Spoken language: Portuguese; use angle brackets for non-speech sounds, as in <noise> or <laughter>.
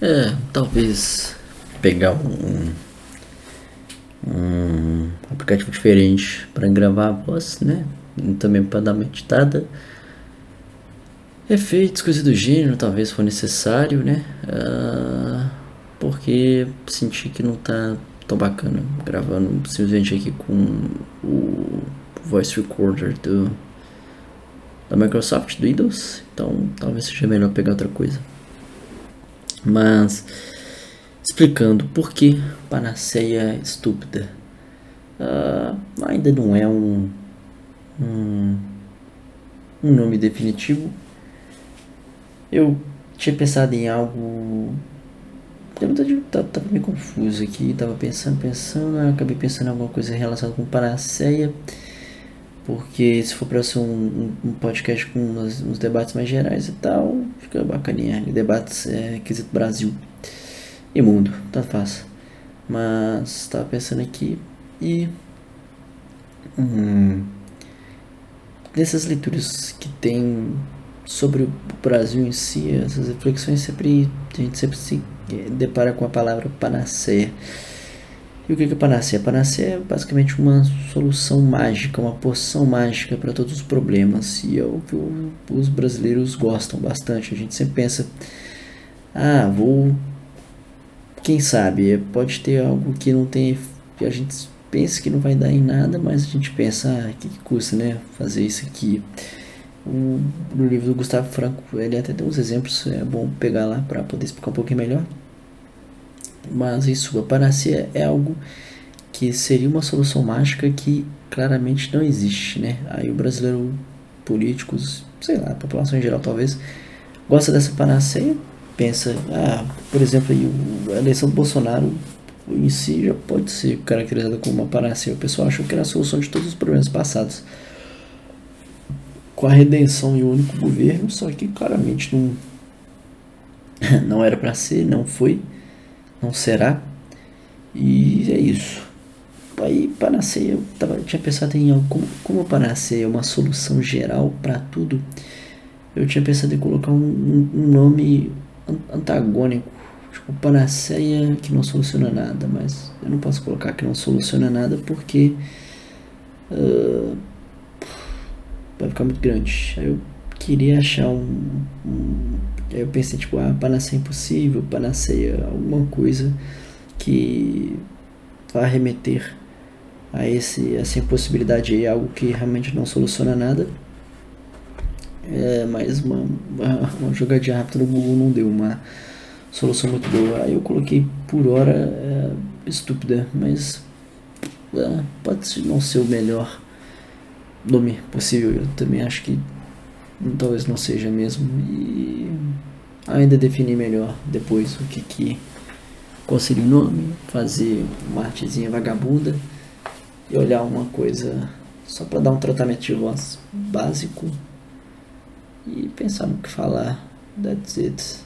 É, talvez pegar um, um aplicativo diferente para gravar a voz, né? E também para dar uma editada. Efeitos, coisas do gênero, talvez for necessário, né? Uh, porque senti que não tá tão bacana gravando simplesmente aqui com o voice recorder do da Microsoft, do Windows. Então talvez seja melhor pegar outra coisa. Mas explicando por que Panaceia estúpida. Uh, ainda não é um, um, um nome definitivo. Eu tinha pensado em algo. Eu tava meio confuso aqui. Tava pensando, pensando. acabei pensando em alguma coisa relacionada com Panaceia. Porque se for para ser um, um, podcast com uns debates mais gerais e tal, fica bacaninha. Debates é quesito Brasil e mundo, tá fácil. Mas tava pensando aqui e. Hum, dessas leituras que tem sobre o Brasil em si, essas reflexões sempre. A gente sempre se depara com a palavra panaceia. E o que é panaceia? Panaceia é basicamente uma solução mágica, uma poção mágica para todos os problemas. E é o que os brasileiros gostam bastante. A gente sempre pensa: ah, vou. Quem sabe? Pode ter algo que não tem. A gente pensa que não vai dar em nada, mas a gente pensa: ah, que, que custa, né? Fazer isso aqui. No livro do Gustavo Franco, ele até tem uns exemplos, é bom pegar lá para poder explicar um pouquinho melhor. Mas isso, a panaceia é algo que seria uma solução mágica que claramente não existe, né? Aí o brasileiro, políticos, sei lá, a população em geral talvez, gosta dessa panaceia, pensa, ah, por exemplo, aí, a eleição do Bolsonaro em si já pode ser caracterizada como uma panaceia. O pessoal achou que era a solução de todos os problemas passados. Com a redenção e o único governo, só que claramente não, <laughs> não era para ser, não foi não será. E é isso. Aí Panaceia, eu, tava, tinha pensado em algo como, Panaceia é uma solução geral para tudo. Eu tinha pensado em colocar um, um nome antagônico, tipo Panaceia que não soluciona nada, mas eu não posso colocar que não soluciona nada porque uh, vai ficar muito grande. Aí eu queria achar um, um Eu pensei, tipo, ah, panaceia impossível, panaceia alguma coisa que vá remeter a esse, essa impossibilidade aí, algo que realmente não soluciona nada. É, mas uma, uma, uma jogadinha rápida no Google não deu uma solução muito boa. Aí eu coloquei por hora é, estúpida, mas é, pode não ser o melhor nome possível. Eu também acho que talvez não seja mesmo. E ainda definir melhor depois o que que qual seria o nome, fazer uma artezinha vagabunda e olhar uma coisa só para dar um tratamento de voz básico e pensar no que falar. That's it.